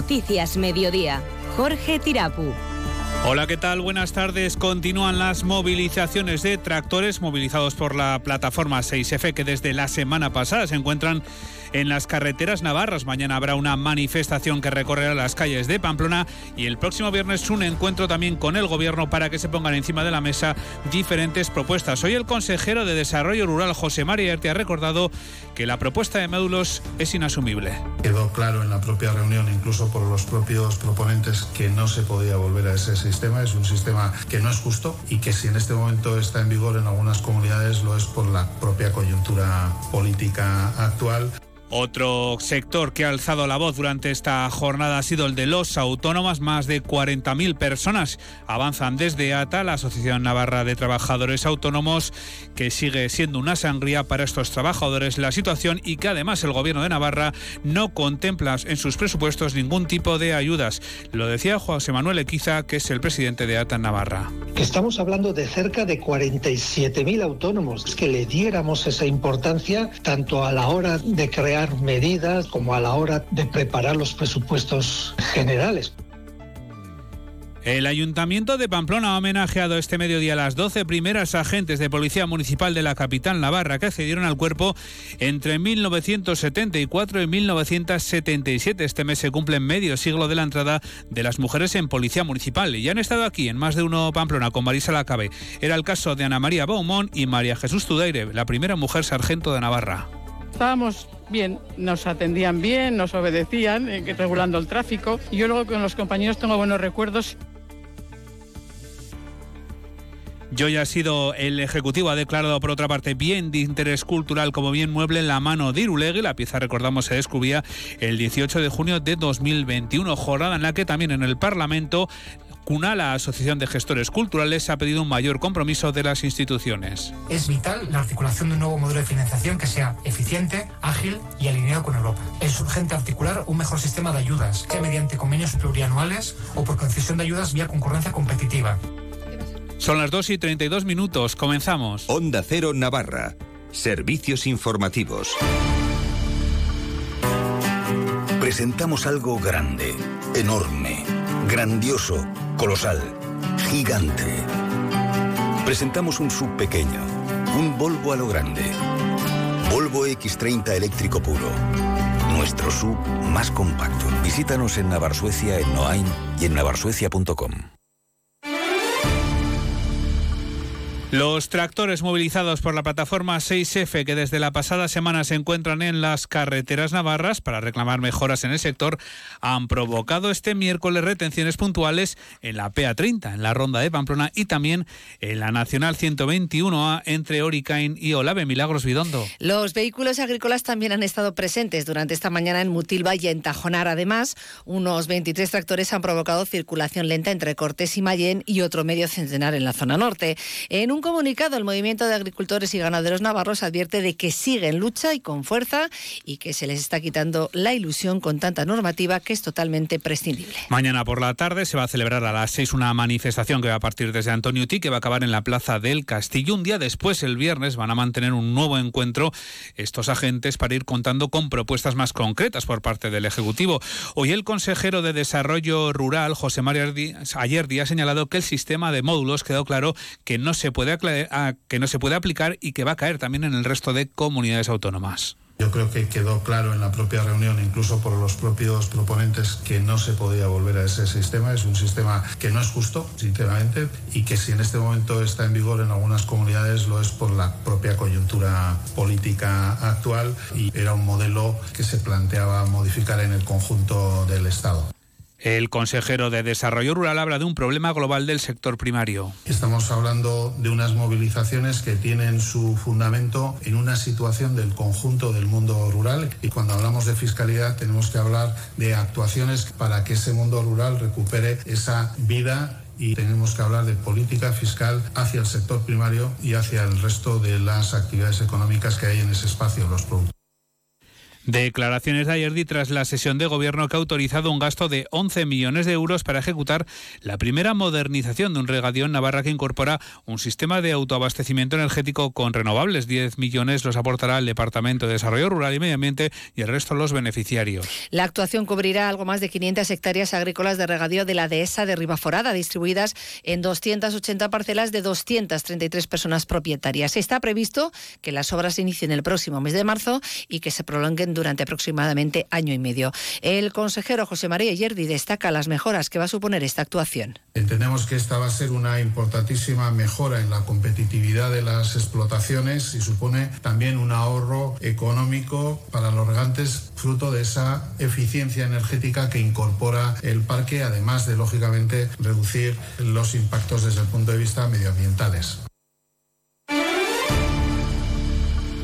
Noticias Mediodía. Jorge Tirapu. Hola, ¿qué tal? Buenas tardes. Continúan las movilizaciones de tractores movilizados por la plataforma 6F que desde la semana pasada se encuentran en las carreteras navarras. Mañana habrá una manifestación que recorrerá las calles de Pamplona y el próximo viernes un encuentro también con el gobierno para que se pongan encima de la mesa diferentes propuestas. Hoy el consejero de Desarrollo Rural, José María Erte, ha recordado que la propuesta de módulos es inasumible. Quedó claro en la propia reunión, incluso por los propios proponentes, que no se podía volver a ese sistema. Es un sistema que no es justo y que si en este momento está en vigor en algunas comunidades lo es por la propia coyuntura política actual. Otro sector que ha alzado la voz durante esta jornada ha sido el de los autónomos. Más de 40.000 personas avanzan desde ATA, la Asociación Navarra de Trabajadores Autónomos, que sigue siendo una sangría para estos trabajadores la situación y que además el Gobierno de Navarra no contempla en sus presupuestos ningún tipo de ayudas. Lo decía José Manuel Equiza, que es el presidente de ATA Navarra. Estamos hablando de cerca de 47.000 autónomos. Que le diéramos esa importancia tanto a la hora de crear medidas como a la hora de preparar los presupuestos generales. El Ayuntamiento de Pamplona ha homenajeado este mediodía a las 12 primeras agentes de Policía Municipal de la capital navarra que accedieron al cuerpo entre 1974 y 1977. Este mes se cumple medio siglo de la entrada de las mujeres en Policía Municipal y han estado aquí en más de uno Pamplona con Marisa Lacabe. Era el caso de Ana María Baumont y María Jesús Tudeire, la primera mujer sargento de Navarra. Estábamos bien, nos atendían bien, nos obedecían, eh, regulando el tráfico. Yo luego con los compañeros tengo buenos recuerdos. Yo ya ha sido el Ejecutivo, ha declarado por otra parte bien de interés cultural como bien mueble en la mano de Irulegui. La pieza, recordamos, se descubría el 18 de junio de 2021, jornada en la que también en el Parlamento CUNA, la Asociación de Gestores Culturales, ha pedido un mayor compromiso de las instituciones. Es vital la articulación de un nuevo modelo de financiación que sea eficiente, ágil y alineado con Europa. Es urgente articular un mejor sistema de ayudas, que mediante convenios plurianuales o por concesión de ayudas vía concurrencia competitiva. Son las 2 y 32 minutos. Comenzamos. Onda Cero Navarra. Servicios informativos. Presentamos algo grande, enorme, grandioso colosal, gigante. Presentamos un sub pequeño, un Volvo a lo grande. Volvo X30 eléctrico puro. Nuestro sub más compacto. Visítanos en Navarsuecia, en Noain y en navarsuecia.com. Los tractores movilizados por la plataforma 6F que desde la pasada semana se encuentran en las carreteras navarras para reclamar mejoras en el sector han provocado este miércoles retenciones puntuales en la PA30, en la ronda de Pamplona y también en la Nacional 121A entre Oricain y Olave Milagros Vidondo. Los vehículos agrícolas también han estado presentes durante esta mañana en Mutilva y en Tajonar. Además, unos 23 tractores han provocado circulación lenta entre Cortés y Mayén y otro medio centenar en la zona norte. En un un comunicado, el Movimiento de Agricultores y Ganaderos Navarros advierte de que sigue en lucha y con fuerza y que se les está quitando la ilusión con tanta normativa que es totalmente prescindible. Mañana por la tarde se va a celebrar a las seis una manifestación que va a partir desde Antonio Tí, que va a acabar en la Plaza del Castillo. Un día después, el viernes, van a mantener un nuevo encuentro estos agentes para ir contando con propuestas más concretas por parte del Ejecutivo. Hoy el consejero de Desarrollo Rural, José María ayer día ha señalado que el sistema de módulos quedó claro que no se puede que no se puede aplicar y que va a caer también en el resto de comunidades autónomas. Yo creo que quedó claro en la propia reunión, incluso por los propios proponentes, que no se podía volver a ese sistema. Es un sistema que no es justo, sinceramente, y que si en este momento está en vigor en algunas comunidades lo es por la propia coyuntura política actual y era un modelo que se planteaba modificar en el conjunto del Estado. El consejero de Desarrollo Rural habla de un problema global del sector primario. Estamos hablando de unas movilizaciones que tienen su fundamento en una situación del conjunto del mundo rural y cuando hablamos de fiscalidad tenemos que hablar de actuaciones para que ese mundo rural recupere esa vida y tenemos que hablar de política fiscal hacia el sector primario y hacia el resto de las actividades económicas que hay en ese espacio, los productos. Declaraciones de Ayerdi tras la sesión de gobierno que ha autorizado un gasto de 11 millones de euros para ejecutar la primera modernización de un regadío en Navarra que incorpora un sistema de autoabastecimiento energético con renovables. 10 millones los aportará el Departamento de Desarrollo Rural y Medio Ambiente y el resto los beneficiarios. La actuación cubrirá algo más de 500 hectáreas agrícolas de regadío de la dehesa de Ribaforada, distribuidas en 280 parcelas de 233 personas propietarias. Está previsto que las obras se inicien el próximo mes de marzo y que se prolonguen durante aproximadamente año y medio. El consejero José María Yerdi destaca las mejoras que va a suponer esta actuación. Entendemos que esta va a ser una importantísima mejora en la competitividad de las explotaciones y supone también un ahorro económico para los regantes fruto de esa eficiencia energética que incorpora el parque, además de, lógicamente, reducir los impactos desde el punto de vista medioambientales.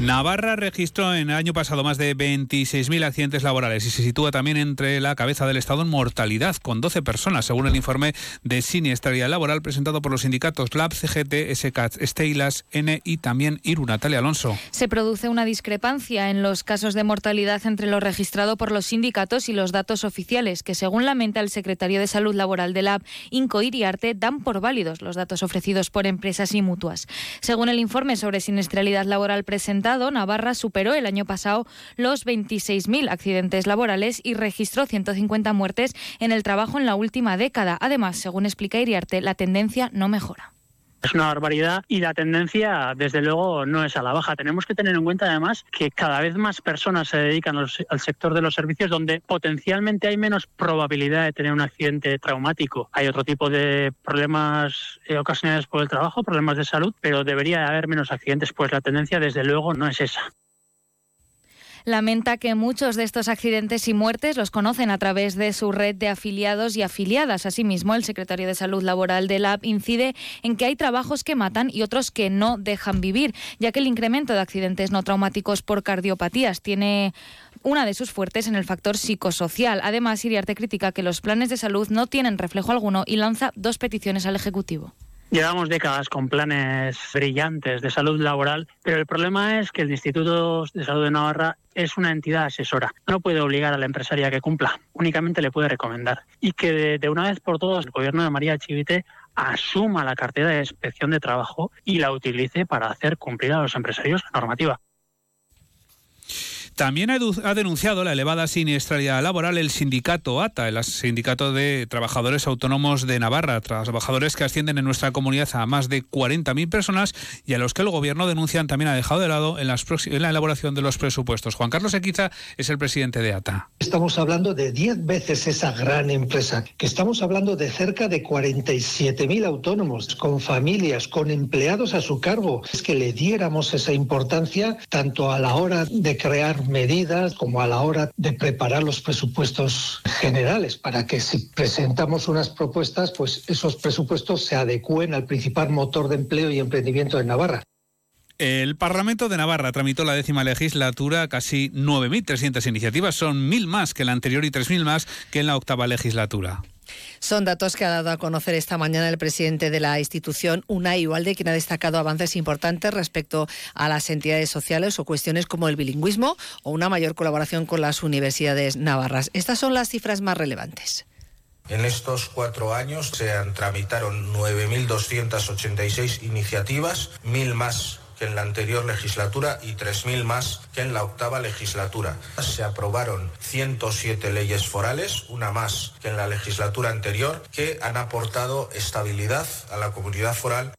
Navarra registró en el año pasado más de 26.000 accidentes laborales y se sitúa también entre la cabeza del Estado en mortalidad, con 12 personas, según el informe de siniestralidad laboral presentado por los sindicatos LAB, CGT, SCAT, Steilas, N y también IRU. Natalia Alonso. Se produce una discrepancia en los casos de mortalidad entre lo registrado por los sindicatos y los datos oficiales, que según lamenta el secretario de Salud Laboral de LAB, Inco Iriarte, dan por válidos los datos ofrecidos por empresas y mutuas. Según el informe sobre siniestralidad laboral presentado, Navarra superó el año pasado los 26.000 accidentes laborales y registró 150 muertes en el trabajo en la última década. Además, según explica Iriarte, la tendencia no mejora. Es una barbaridad y la tendencia, desde luego, no es a la baja. Tenemos que tener en cuenta, además, que cada vez más personas se dedican al sector de los servicios donde potencialmente hay menos probabilidad de tener un accidente traumático. Hay otro tipo de problemas eh, ocasionados por el trabajo, problemas de salud, pero debería haber menos accidentes. Pues la tendencia, desde luego, no es esa lamenta que muchos de estos accidentes y muertes los conocen a través de su red de afiliados y afiliadas. Asimismo, el secretario de Salud Laboral del AB incide en que hay trabajos que matan y otros que no dejan vivir, ya que el incremento de accidentes no traumáticos por cardiopatías tiene una de sus fuertes en el factor psicosocial. Además, Iriarte critica que los planes de salud no tienen reflejo alguno y lanza dos peticiones al Ejecutivo. Llevamos décadas con planes brillantes de salud laboral, pero el problema es que el Instituto de Salud de Navarra es una entidad asesora. No puede obligar a la empresaria que cumpla, únicamente le puede recomendar. Y que de, una vez por todas el gobierno de María Chivite asuma la cartera de inspección de trabajo y la utilice para hacer cumplir a los empresarios la normativa. También ha denunciado la elevada siniestralidad laboral el sindicato ATA, el Sindicato de Trabajadores Autónomos de Navarra, trabajadores que ascienden en nuestra comunidad a más de 40.000 personas y a los que el Gobierno denuncian también ha dejado de lado en, la elaboración de los presupuestos. Juan Carlos Equiza es el presidente de ATA. Estamos hablando de 10 veces esa gran empresa, que estamos hablando de cerca de 47.000 autónomos, con familias, con empleados a su cargo. Es que le diéramos esa importancia tanto a la hora de crear medidas como a la hora de preparar los presupuestos generales para que si presentamos unas propuestas, pues esos presupuestos se adecúen al principal motor de empleo y emprendimiento de Navarra. El Parlamento de Navarra tramitó la décima legislatura casi 9.300 iniciativas, son mil más que la anterior y 3.000 más que en la octava legislatura. Son datos que ha dado a conocer esta mañana el presidente de la institución, Unai Ualde, quien ha destacado avances importantes respecto a las entidades sociales o cuestiones como el bilingüismo o una mayor colaboración con las universidades navarras. Estas son las cifras más relevantes. En estos cuatro años se han tramitaron 9.286 iniciativas, mil más que en la anterior legislatura y 3.000 más que en la octava legislatura. Se aprobaron 107 leyes forales, una más que en la legislatura anterior, que han aportado estabilidad a la comunidad foral.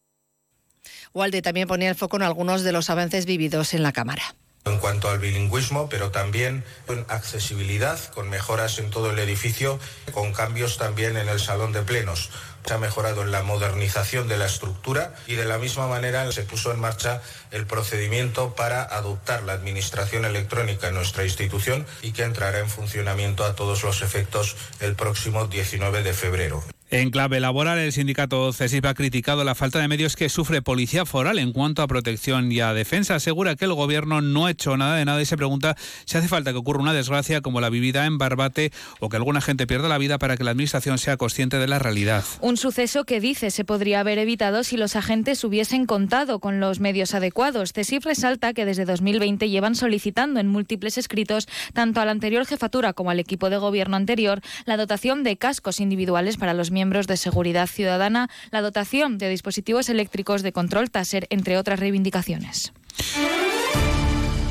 Walde también ponía el foco en algunos de los avances vividos en la Cámara en cuanto al bilingüismo, pero también en accesibilidad, con mejoras en todo el edificio, con cambios también en el salón de plenos. Se ha mejorado en la modernización de la estructura y de la misma manera se puso en marcha el procedimiento para adoptar la administración electrónica en nuestra institución y que entrará en funcionamiento a todos los efectos el próximo 19 de febrero. En clave laboral, el sindicato CESIP ha criticado la falta de medios que sufre Policía Foral en cuanto a protección y a defensa. Asegura que el gobierno no ha hecho nada de nada y se pregunta si hace falta que ocurra una desgracia como la vivida en Barbate o que alguna gente pierda la vida para que la Administración sea consciente de la realidad. Un suceso que dice se podría haber evitado si los agentes hubiesen contado con los medios adecuados. CESIP resalta que desde 2020 llevan solicitando en múltiples escritos, tanto a la anterior jefatura como al equipo de gobierno anterior, la dotación de cascos individuales para los miembros de seguridad ciudadana, la dotación de dispositivos eléctricos de control TASER, entre otras reivindicaciones.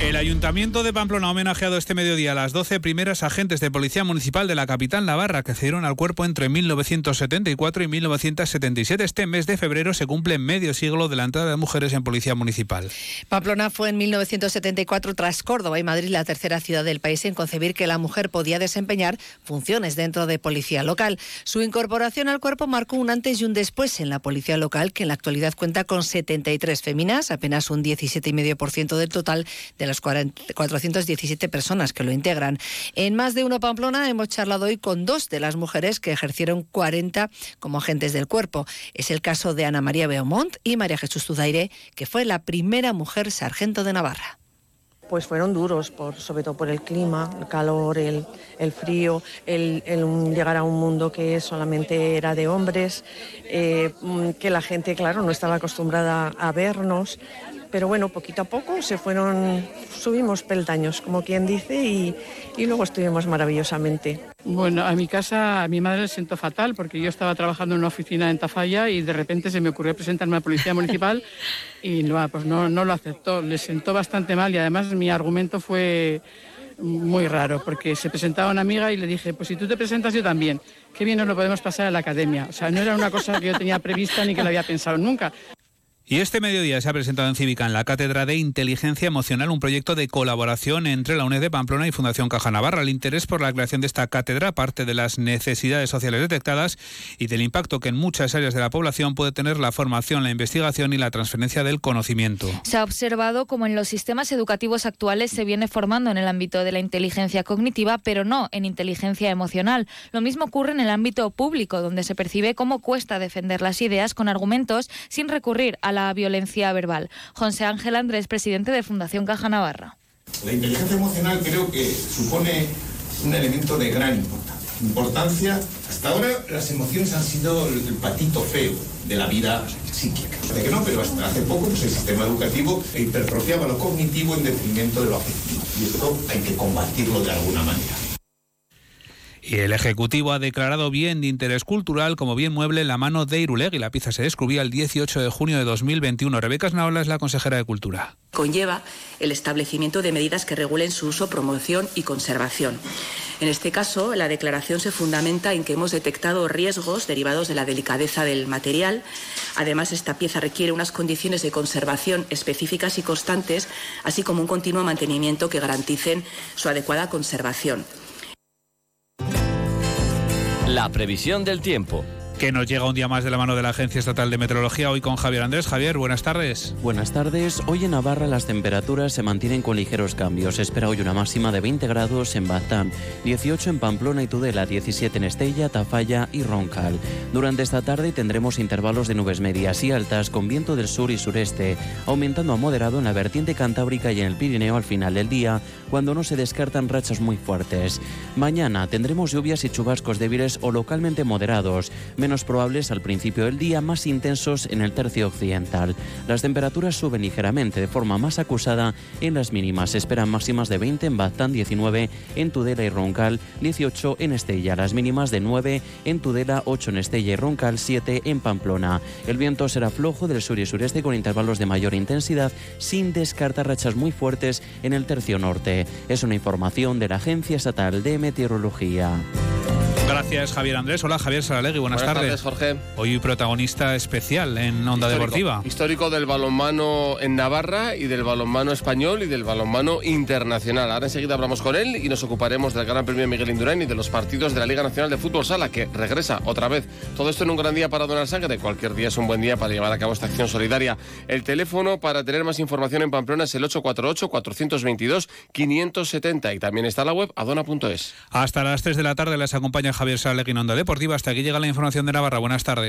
El Ayuntamiento de Pamplona ha homenajeado este mediodía a las 12 primeras agentes de Policía Municipal de la capital Navarra que cedieron al cuerpo entre 1974 y 1977. Este mes de febrero se cumple medio siglo de la entrada de mujeres en Policía Municipal. Pamplona fue en 1974 tras Córdoba y Madrid la tercera ciudad del país en concebir que la mujer podía desempeñar funciones dentro de Policía Local. Su incorporación al cuerpo marcó un antes y un después en la Policía Local, que en la actualidad cuenta con 73 féminas, apenas un 17,5% del total de las 417 personas que lo integran. En más de uno Pamplona hemos charlado hoy con dos de las mujeres que ejercieron 40 como agentes del cuerpo. Es el caso de Ana María Beaumont y María Jesús Tudaire, que fue la primera mujer sargento de Navarra pues fueron duros, por, sobre todo por el clima, el calor, el, frío, el, llegar a un mundo que solamente era de hombres, eh, que la gente, claro, no estaba acostumbrada a vernos pero bueno, poquito a poco se fueron, subimos peldaños, como quien dice, y, luego estuvimos maravillosamente. Bueno, a mi casa, a mi madre le sentó fatal porque yo estaba trabajando en una oficina en Tafalla y de repente se me ocurrió presentarme a la policía municipal y no, pues no, no lo aceptó. Le sentó bastante mal y además mi argumento fue muy raro, porque se presentaba una amiga y le dije, pues si tú te presentas yo también, qué bien nos lo podemos pasar a la academia. O sea, no era una cosa que yo tenía prevista ni que lo había pensado nunca. Y este mediodía se ha presentado en Cívica, en la Cátedra de Inteligencia Emocional, un proyecto de colaboración entre la UNED de Pamplona y Fundación Caja Navarra. El interés por la creación de esta cátedra parte de las necesidades sociales detectadas y del impacto que en muchas áreas de la población puede tener la formación, la investigación y la transferencia del conocimiento. Se ha observado como en los sistemas educativos actuales se viene formando en el ámbito de la inteligencia cognitiva, pero no en inteligencia emocional. Lo mismo ocurre en el ámbito público, donde se percibe cómo cuesta defender las ideas con argumentos sin recurrir a la la violencia verbal. José Ángel Andrés, presidente de Fundación Caja Navarra. La inteligencia emocional creo que supone un elemento de gran importancia. Importancia, hasta ahora las emociones han sido el, patito feo de la vida psíquica. De que no, pero hasta hace poco pues, el sistema educativo hipertrofiaba lo cognitivo en detrimento de lo afectivo. Y esto hay que combatirlo de alguna manera. Y el Ejecutivo ha declarado bien de interés cultural como bien mueble la mano de y La pieza se descubrió el 18 de junio de 2021. Rebeca Esnaola es la consejera de Cultura. Conlleva el establecimiento de medidas que regulen su uso, promoción y conservación. En este caso, la declaración se fundamenta en que hemos detectado riesgos derivados de la delicadeza del material. Además, esta pieza requiere unas condiciones de conservación específicas y constantes, así como un continuo mantenimiento que garanticen su adecuada conservación. La previsión del tiempo que nos llega un día más de la mano de la Agencia Estatal de Meteorología, hoy con Javier Andrés. Javier, buenas tardes. Buenas tardes. Hoy en Navarra las temperaturas se mantienen con ligeros cambios. Espera hoy una máxima de 20 grados en Baztán, 18 en Pamplona y Tudela, 17 en Estella, Tafalla y Roncal. Durante esta tarde tendremos intervalos de nubes medias y altas con viento del sur y sureste, aumentando a moderado en la vertiente cantábrica y en el Pirineo al final del día, cuando no se descartan rachas muy fuertes. Mañana tendremos lluvias y chubascos débiles o localmente moderados menos probables al principio del día, más intensos en el tercio occidental. Las temperaturas suben ligeramente de forma más acusada en las mínimas. Esperan máximas de 20 en Baztán, 19 en Tudela y Roncal, 18 en Estella. Las mínimas de 9 en Tudela, 8 en Estella y Roncal, 7 en Pamplona. El viento será flojo del sur y sureste con intervalos de mayor intensidad, sin descartar rachas muy fuertes en el tercio norte. Es una información de la Agencia Estatal de Meteorología. Gracias, Javier Andrés. Hola, Javier Saralegui. Buenas, Buenas tardes. Jorge. Hoy protagonista especial en Onda Deportiva. Histórico del balonmano en Navarra y del balonmano español y del balonmano internacional. Ahora enseguida hablamos con él y nos ocuparemos del Gran Premio Miguel Indurain y de los partidos de la Liga Nacional de Fútbol Sala, que regresa otra vez. Todo esto en un gran día para donar sangre. Cualquier día es un buen día para llevar a cabo esta acción solidaria. El teléfono para tener más información en Pamplona es el 848-422-570 y también está la web adona.es. Hasta las 3 de la tarde les acompaña Javier Javier Saralegui, Onda Deportiva. Hasta aquí llega la información de Navarra. Buenas tardes.